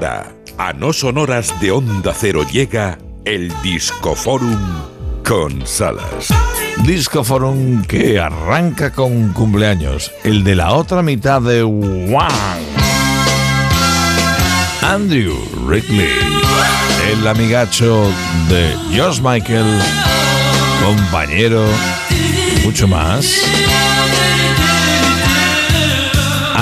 A no sonoras de Onda Cero llega el Discoforum con Salas. Discoforum que arranca con cumpleaños, el de la otra mitad de One. Andrew Wrigley, el amigacho de Josh Michael, compañero, mucho más.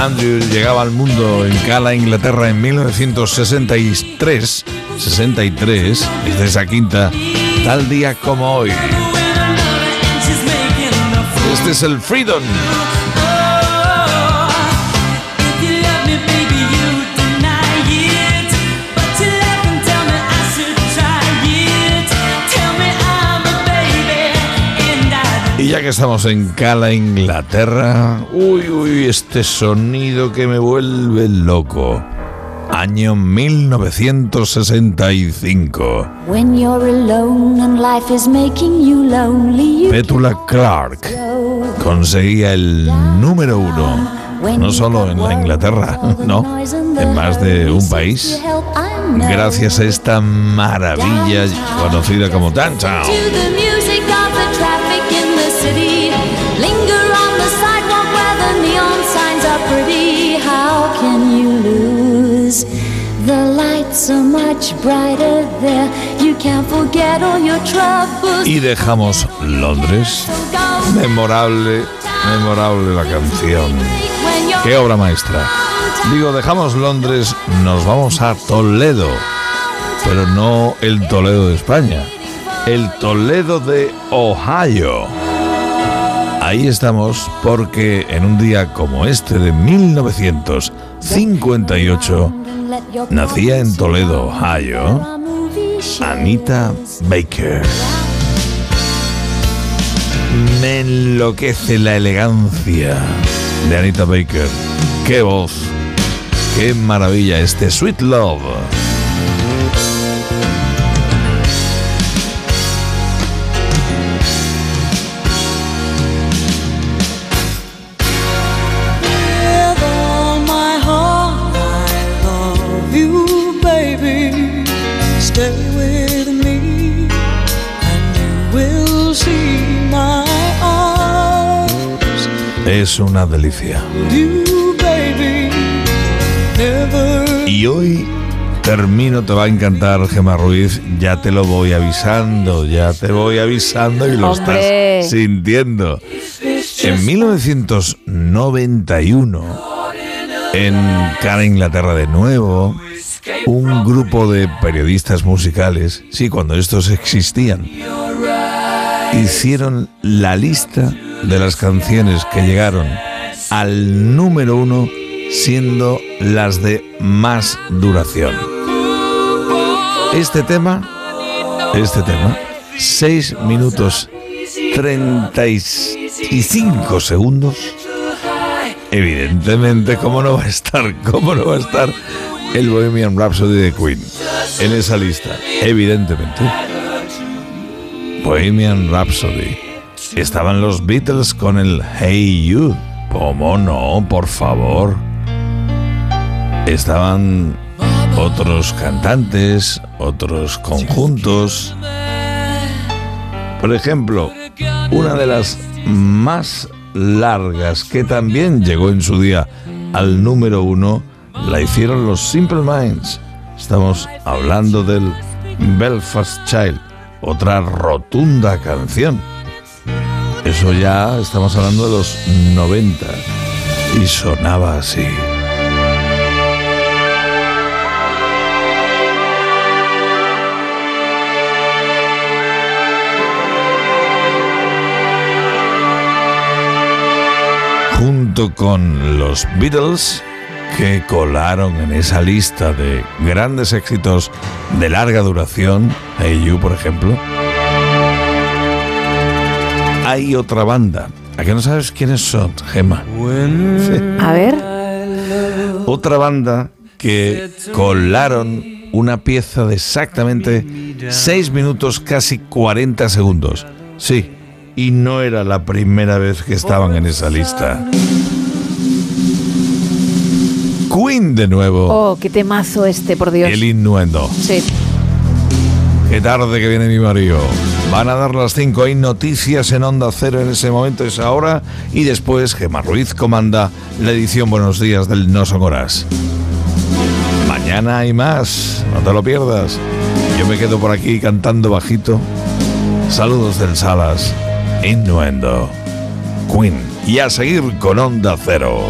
Andrew llegaba al mundo en Cala, Inglaterra en 1963, 63, es de esa quinta, tal día como hoy. Este es el Freedom. Y ya que estamos en Cala, Inglaterra, uy, uy, este sonido que me vuelve loco. Año 1965. Petula Clark conseguía el número uno, no solo en la Inglaterra, no, en más de un país, gracias a esta maravilla conocida como Downtown. Y dejamos Londres. Memorable, memorable la canción. Qué obra maestra. Digo, dejamos Londres, nos vamos a Toledo. Pero no el Toledo de España. El Toledo de Ohio. Ahí estamos porque en un día como este de 1958 nacía en Toledo, Ohio, Anita Baker. Me enloquece la elegancia de Anita Baker. ¡Qué voz! ¡Qué maravilla este Sweet Love! Es una delicia. Y hoy termino, te va a encantar, Gemma Ruiz. Ya te lo voy avisando, ya te voy avisando y lo estás sintiendo. En 1991, en Cara Inglaterra de nuevo, un grupo de periodistas musicales, sí, cuando estos existían, hicieron la lista de las canciones que llegaron al número uno siendo las de más duración. Este tema, este tema, 6 minutos 35 segundos, evidentemente, ¿cómo no va a estar? ¿Cómo no va a estar el Bohemian Rhapsody de Queen en esa lista? Evidentemente. Bohemian Rhapsody estaban los Beatles con el Hey You. ¿Cómo no? Por favor. Estaban otros cantantes, otros conjuntos. Por ejemplo, una de las más largas que también llegó en su día al número uno, la hicieron los Simple Minds. Estamos hablando del Belfast Child, otra rotunda canción. Eso ya estamos hablando de los 90 y sonaba así. Junto con los Beatles, que colaron en esa lista de grandes éxitos de larga duración, Hey You por ejemplo, hay otra banda. ¿A qué no sabes quiénes son, Gemma? A ver. Otra banda que colaron una pieza de exactamente 6 minutos, casi 40 segundos. Sí, y no era la primera vez que estaban en esa lista. Queen de nuevo. Oh, qué temazo este, por Dios. El innuendo. Sí. Qué tarde que viene mi marido. Van a dar las 5. Hay noticias en Onda Cero en ese momento, esa hora. Y después Gemma Ruiz comanda la edición Buenos Días del No Son Horas. Mañana hay más. No te lo pierdas. Yo me quedo por aquí cantando bajito. Saludos del Salas. Innuendo. Queen. Y a seguir con Onda Cero.